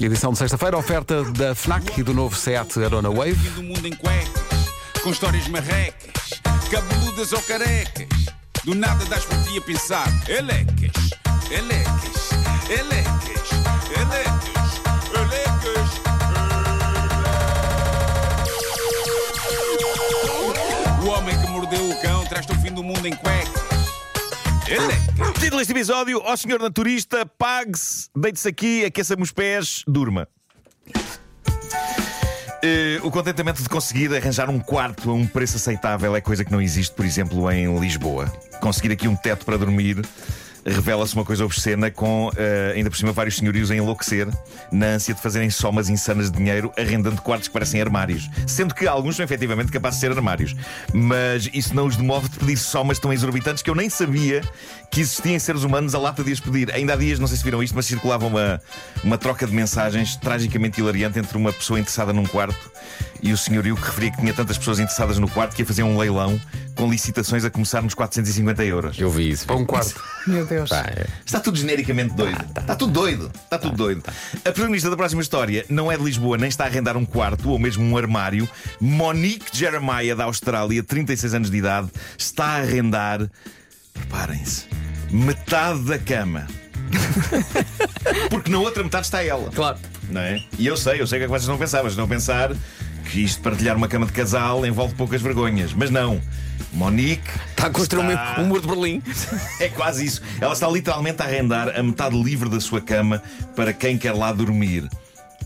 Edição de sexta-feira, oferta da FNAC e do novo Seat Arona Wave. Do mundo em cuecas, com histórias marrecas, cabeludas ou carecas. Do nada das por ti a pensar, elecas, elecas, elecas, elecas, elecas. O homem que mordeu o cão traz-te o fim do mundo em cuecas. Título deste episódio: Ó senhor naturista, pague-se, deite-se aqui, aqueça-me os pés, durma. Eh, o contentamento de conseguir arranjar um quarto a um preço aceitável é coisa que não existe, por exemplo, em Lisboa. Conseguir aqui um teto para dormir revela-se uma coisa obscena com, eh, ainda por cima, vários senhorios a enlouquecer na ânsia de fazerem somas insanas de dinheiro arrendando quartos que parecem armários. Sendo que alguns são efetivamente capazes de ser armários. Mas isso não os demove de pedir somas tão exorbitantes que eu nem sabia que existiam seres humanos a lata de as pedir. Ainda há dias, não sei se viram isto, mas circulava uma, uma troca de mensagens tragicamente hilariante entre uma pessoa interessada num quarto e o senhorio que referia que tinha tantas pessoas interessadas no quarto que ia fazer um leilão com licitações a começar nos 450 euros. Eu vi isso. Para um quarto. Meu Deus. Pá, é. Está tudo genericamente doido. Está tudo doido. Está tudo doido. A protagonista da próxima história não é de Lisboa, nem está a arrendar um quarto ou mesmo um armário. Monique Jeremiah, da Austrália, 36 anos de idade, está a arrendar. Preparem-se. Metade da cama. Porque na outra metade está ela. Claro. Não é? E eu sei, eu sei o que é que vocês não pensavam. Vocês não pensar que isto de partilhar uma cama de casal envolve poucas vergonhas. Mas não. Monique. Está a construir um- está- um muro de Berlim. é quase isso. Ela está literalmente a arrendar a metade livre da sua cama para quem quer lá dormir.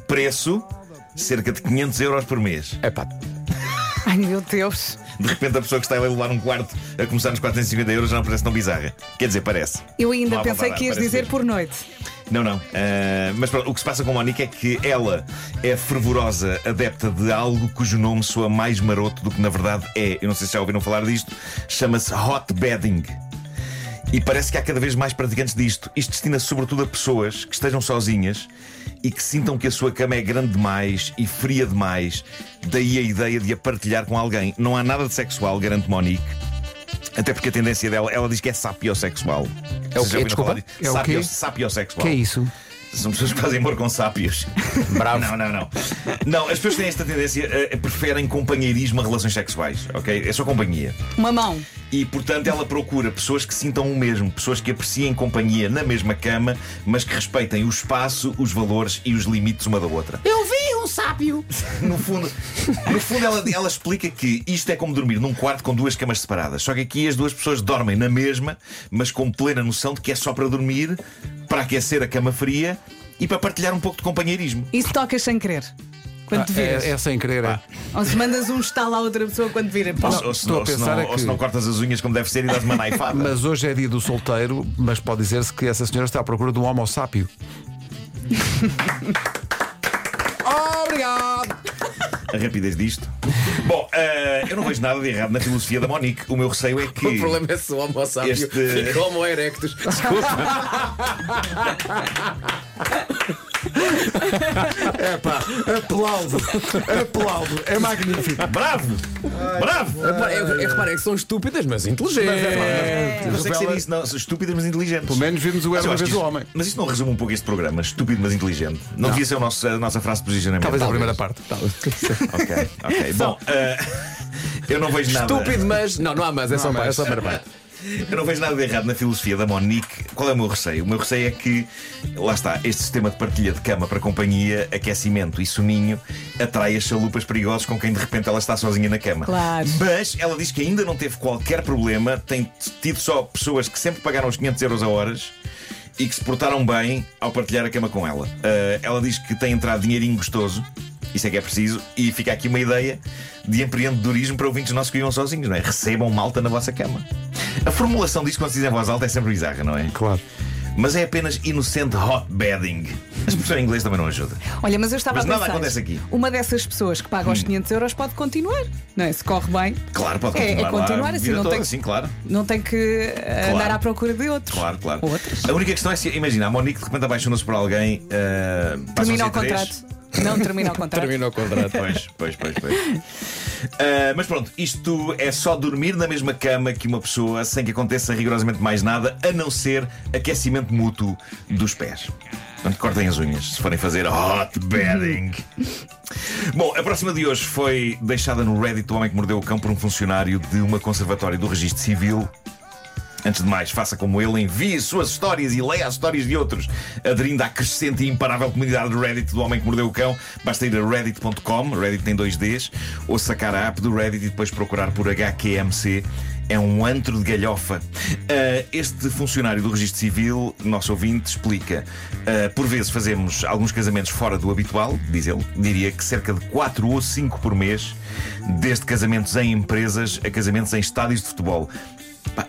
Preço: cerca de 500 euros por mês. É pá. Ai meu Deus. De repente, a pessoa que está a levar um quarto a começar nos 450 euros já não parece tão bizarra. Quer dizer, parece. Eu ainda pensei que ias dizer mesmo. por noite. Não, não. Ah, mas pronto, o que se passa com a Mónica é que ela é fervorosa adepta de algo cujo nome soa mais maroto do que na verdade é. Eu não sei se já ouviram falar disto. Chama-se hot bedding. E parece que há cada vez mais praticantes disto. Isto destina-se sobretudo a pessoas que estejam sozinhas e que sintam que a sua cama é grande demais e fria demais. Daí a ideia de a partilhar com alguém. Não há nada de sexual, garante Monique. Até porque a tendência dela, ela diz que é sapiosexual. É o quê? Desculpa? É o quê? Sapios- Sapiosexual. que é isso? São pessoas que fazem amor com sápios. Bravo. Não, não, não. Não, as pessoas têm esta tendência eh, preferem companheirismo a relações sexuais, ok? É só companhia. Uma mão. E, portanto, ela procura pessoas que sintam o mesmo, pessoas que apreciem companhia na mesma cama, mas que respeitem o espaço, os valores e os limites uma da outra. Eu vi um sábio. No fundo, no fundo ela, ela explica que isto é como dormir num quarto com duas camas separadas. Só que aqui as duas pessoas dormem na mesma, mas com plena noção de que é só para dormir, para aquecer a cama fria e para partilhar um pouco de companheirismo. E se tocas sem querer? Quando te viras? É, é sem querer, é. Ou se mandas um estalo à outra pessoa quando vira. Ou, ou se estou não, a ou se pensar não- é ou que- se não cortas as unhas como deve ser e dás uma naifada. Mas hoje é dia do solteiro, mas pode dizer-se que essa senhora está à procura de um homo sápio. Obrigado! A rapidez disto. Bom, eh, eu não vejo nada de errado na filosofia da Monique. O meu receio é que. O problema é se o Homo sábio Este- fica Homo erectus. Desculpa. É pá, aplaudo, aplaudo, é magnífico. Bravo! Bravo! Repara, é, é, repara, é que são estúpidas, mas inteligentes. Não consegue ser revela- isso, não. Estúpidas, mas inteligentes. Pelo menos vimos o Mas Era uma vez o homem. Mas isto não resume um pouco este programa, estúpido mas inteligente. Não, devia ser o nosso- a nossa frase de posicionamento. Talvez a primeira parte. Ok, ok. Bom, eh, eu não vejo nada. Estúpido, mas. Não, não há mas, é só, há é mas. só a primeira parte. Eu não vejo nada de errado na filosofia da Monique. Qual é o meu receio? O meu receio é que, lá está, este sistema de partilha de cama para companhia, aquecimento e soninho atrai as chalupas perigosos com quem de repente ela está sozinha na cama. Claro. Mas ela diz que ainda não teve qualquer problema, tem tido só pessoas que sempre pagaram os 500 euros a horas e que se portaram bem ao partilhar a cama com ela. Ah, ela diz que tem entrado dinheirinho gostoso. Isso é que é preciso, e fica aqui uma ideia de empreendedorismo para ouvintes nossos que vivam sozinhos, não é? Recebam malta na vossa cama. A formulação disto quando se diz em voz alta é sempre bizarra, não é? Claro. Mas é apenas inocente hot bedding. A expressão em inglês também não ajuda. Olha, mas eu estava Mas a nada pensar. acontece aqui. Hum. Uma dessas pessoas que paga os 500 euros pode continuar. Não é? Se corre bem, Claro, pode É- é continuar. lá continuar assim, não toda, tem- Sim, claro. não tem que eh, Claro. andar à procura de outros. Claro, claro. Outros. A única questão é se, imagina, a Monique de repente apaixona-se por alguém. Uh, Termina o passam-se três- contrato. Não termina o contrato. Termina o contrato. Pois, pois, pois, pois. Ah, mas pronto, isto é só dormir na mesma cama que uma pessoa sem que aconteça rigorosamente mais nada, a não ser aquecimento mútuo dos pés. Portanto, cortem as unhas se forem fazer hot bedding. Bom, a próxima de hoje foi deixada no Reddit do Homem que Mordeu o Cão por um funcionário de uma conservatória do Registro Civil. Antes de mais, faça como ele, envie suas histórias e leia as histórias de outros, aderindo à crescente e imparável comunidade do Reddit do Homem que Mordeu o Cão. Basta ir a reddit.com, Reddit tem dois Ds, ou sacar a app do Reddit e depois procurar por HQMC. É um antro de galhofa. Uh, este funcionário do Registro Civil, nosso ouvinte, explica. Uh, por vezes fazemos alguns casamentos fora do habitual, diz ele. Diria que cerca de 4 ou 5 por mês, desde casamentos em empresas a casamentos em estádios de futebol.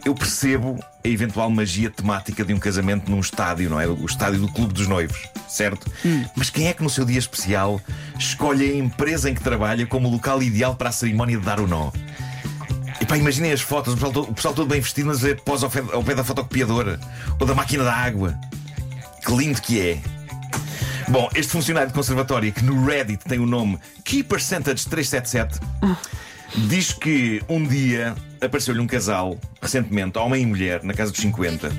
Eu percebo a eventual magia temática de um casamento num estádio, não é? O estádio do Clube dos Noivos, certo? Mas quem é que no seu dia especial escolhe a empresa em que trabalha como local ideal para a cerimónia de dar o nó? E pá, imaginem as fotos, o pessoal, todo, o pessoal todo bem vestido, mas é pós ao pé, ao pé da fotocopiadora ou da máquina da água. Que lindo que é! Bom, este funcionário de conservatório que no Reddit tem o nome Key Percentage 377 diz que um dia apareceu-lhe um casal, recentemente, homem e mulher, na casa dos 50.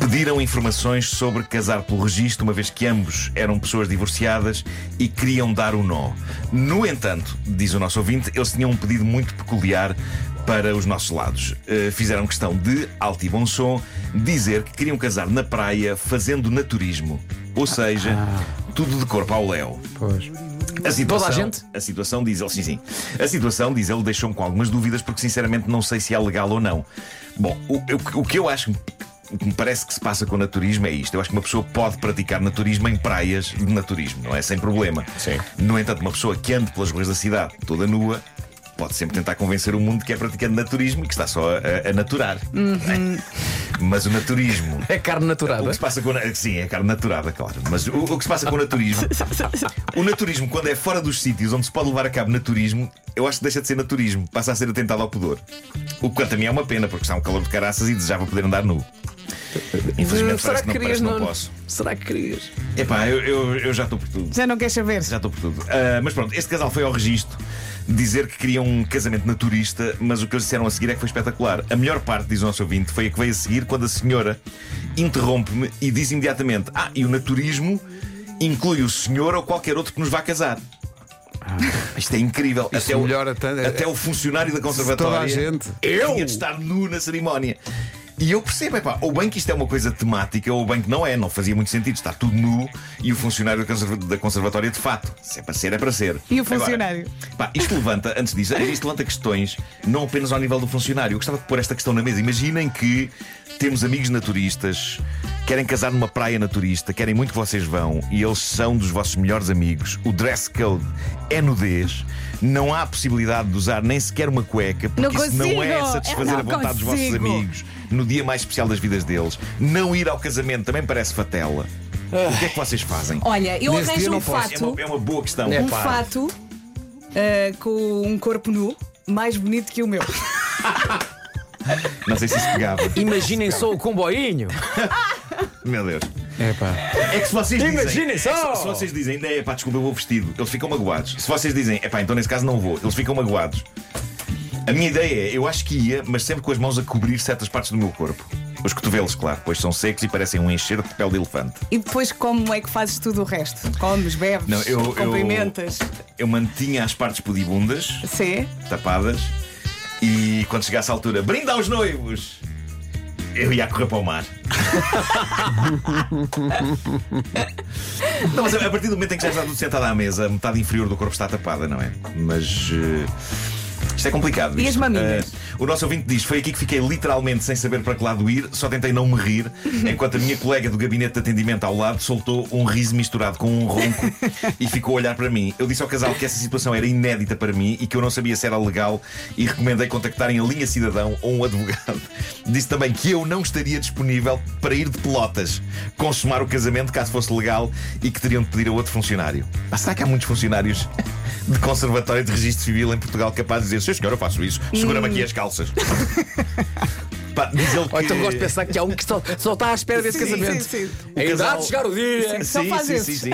Pediram informações sobre casar pelo registro, uma vez que ambos eram pessoas divorciadas e queriam dar o nó. No entanto, diz o nosso ouvinte, eles tinham um pedido muito peculiar para os nossos lados. Uh, fizeram questão de, alto e bom som, dizer que queriam casar na praia fazendo naturismo. Ou seja, tudo de corpo ao léu. Pois. A situação, Toda a gente? A situação, diz ele, sim, sim. A situação, diz ele, deixou-me com algumas dúvidas porque sinceramente não sei se é legal ou não. Bom, o, o, o que eu acho. O que me parece que se passa com o naturismo é isto. Eu acho que uma pessoa pode praticar naturismo em praias de naturismo, não é? Sem problema. Sim. No entanto, uma pessoa que ande pelas ruas da cidade toda nua pode sempre tentar convencer o mundo que é praticante de naturismo e que está só a, a naturar. é? Mas o naturismo. É carne O naturada. que se passa com. a- Sim, é carne naturada, claro. Mas o, o que se passa com o naturismo. O naturismo, quando é fora dos sítios onde se pode levar a cabo naturismo, eu acho que deixa de ser naturismo, passa a ser atentado ao pudor. O que quanto a mim é uma pena, porque está um calor de caraças e desejava poder andar nu. Infelizmente Será que querias? que não Não, posso. Será que querias? Epá, eu, eu, eu já estou por tudo. Já não queres saber? Já estou por tudo. Ah, mas pronto, este casal foi ao registro dizer que queriam um casamento naturista, mas o que eles disseram a seguir é que foi espetacular. A melhor parte, diz o nosso ouvinte, foi a que veio a seguir quando a senhora interrompe-me e diz imediatamente: Ah, e o naturismo inclui o senhor ou qualquer outro que nos vá casar. Isto é incrível. Isto até, o, melhora tanto- até o funcionário da conservatória Toda a gente. eu tinha de estar nu na cerimónia. E eu percebo, é pá, ou bem que isto é uma coisa temática, ou bem que não é, não fazia muito sentido estar tudo nu e o funcionário da conserva- da conservatória de fato. Se é para ser, é para ser. E o Agora, funcionário? pá, isto levanta, antes disso, isto levanta questões, não apenas ao nível do funcionário. Eu gostava de pôr esta questão na mesa. Imaginem que temos amigos naturistas, querem casar numa praia naturista, querem muito que vocês vão e eles são dos vossos melhores amigos. O dress code é nudez. Não há possibilidade de usar nem sequer uma cueca, porque Não isso não é consigo. satisfazer Eu a não vontade dos vossos consigo. amigos no dia mais especial das vidas deles. Não ir ao casamento também parece fatela. O que é que vocês fazem? Olha, eu Nesse arranjo não um posso. É fato, uma, é uma boa questão. É um pá. fato ah, com um corpo nu mais bonito que o meu. Não sei se isso pegava. Imaginem só o comboinho. Meu Deus. É pá. É que se vocês dizem. Imaginem é, só! Se, se vocês dizem, é pá, desculpa, eu vou vestido, eles ficam magoados. Se vocês dizem, é pá, então nesse caso não vou, eles ficam magoados. A minha ideia é, eu acho que ia, mas sempre com as mãos a cobrir certas partes do meu corpo. Os cotovelos, claro, pois são secos e parecem um enxerto de pele de elefante. E depois, como é que fazes tudo o resto? Comes, bebes, Não, eu- eu-. Eu mantinha as partes pudibundas Sim. tapadas e quando chegasse a altura, brinda aos noivos! Eu ia correr para o mar. não, mas a partir do momento em que já está tudo sentado à mesa, a metade inferior do corpo está tapada, não é? Mas. eh, isto é complicado. E as isto. maminhas? Eh, o nosso ouvinte diz: Foi aqui que fiquei literalmente sem saber para que lado ir, só tentei não me rir, enquanto a minha colega do gabinete de atendimento ao lado soltou um riso misturado com um ronco e ficou a olhar para mim. Eu disse ao casal que essa situação era inédita para mim e que eu não sabia se era legal e recomendei contactarem a linha cidadão ou um advogado. Disse também que eu não estaria disponível para ir de pelotas consumar o casamento caso fosse legal e que teriam de pedir a outro funcionário. Mas será que há muitos funcionários de conservatório de registro civil em Portugal capazes de dizer: Sim, senhor, eu faço isso, segura-me aqui as calças. Pá, diz ele que... Ou então gosto de pensar que há um que só, só está à espera desse Sim, casamento. sim, sim. A idade casal- de chegar o dia. Só Sim, sim, sim, sim.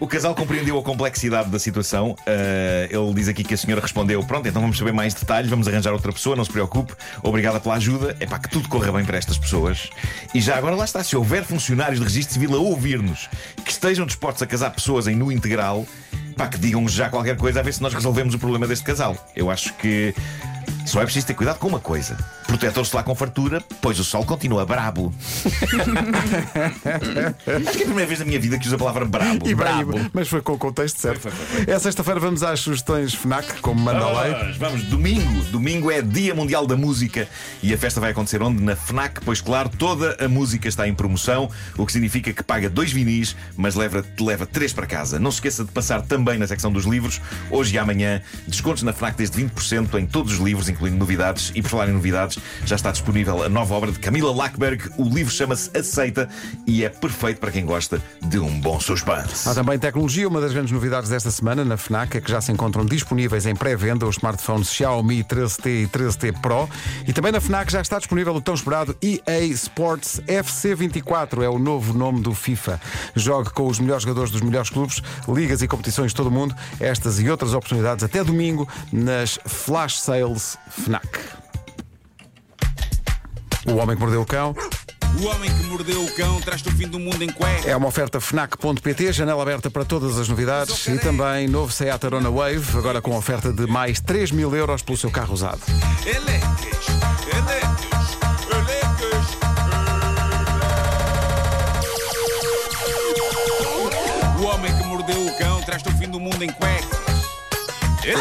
O casal compreendeu a complexidade da situação. Uh, ele diz aqui que a senhora respondeu: Pronto, então vamos saber mais detalhes, vamos arranjar outra pessoa, não se preocupe. Obrigada pela ajuda. É para que tudo corra bem para estas pessoas. E já agora lá está: se houver funcionários de registro civil a ouvir-nos que estejam dispostos a casar pessoas em nu integral, pá, que digam já qualquer coisa a ver se nós resolvemos o problema deste casal. Eu acho que. Só é preciso ter cuidado com uma coisa: protetor solar com fartura, pois o sol continua brabo. Acho que é a primeira vez na minha vida que uso a palavra brabo. E brabo. mas foi com o contexto certo. Foi, foi, foi, É sexta-feira, vamos às sugestões FNAC, como manda a lei. Vamos, vamos, domingo. Domingo é Dia Mundial da Música e a festa vai acontecer onde? Na FNAC, pois claro, toda a música está em promoção, o que significa que paga dois vinis, mas leva, leva três para casa. Não se esqueça de passar também na secção dos livros, hoje e amanhã, descontos na FNAC desde 20% em todos os livros, incluindo novidades. E por falar em novidades, já está disponível a nova obra de Camila Lackberg. O livro chama-se Aceita e é perfeito para quem gosta de um bom suspense. Há também tecnologia, uma das grandes novidades desta semana na FNAC é que já se encontram disponíveis em pré-venda os smartphones Xiaomi 13T e 13T Pro. E também na FNAC já está disponível o tão esperado EA Sports FC24, é o novo nome do FIFA. Jogue com os melhores jogadores dos melhores clubes, ligas e competições de todo o mundo. Estas e outras oportunidades até domingo nas Flash Sales FNAC. O Homem que Mordeu o Cão O homem que mordeu o cão traz-te o fim do mundo em cueca. é uma oferta FNAC.pt, janela aberta para todas as novidades e também novo Seat Arona Wave, agora com oferta de mais 3 mil euros pelo seu carro usado. Elecas, elecas. O homem que mordeu o cão traz-te o fim do mundo em cuecas. Ele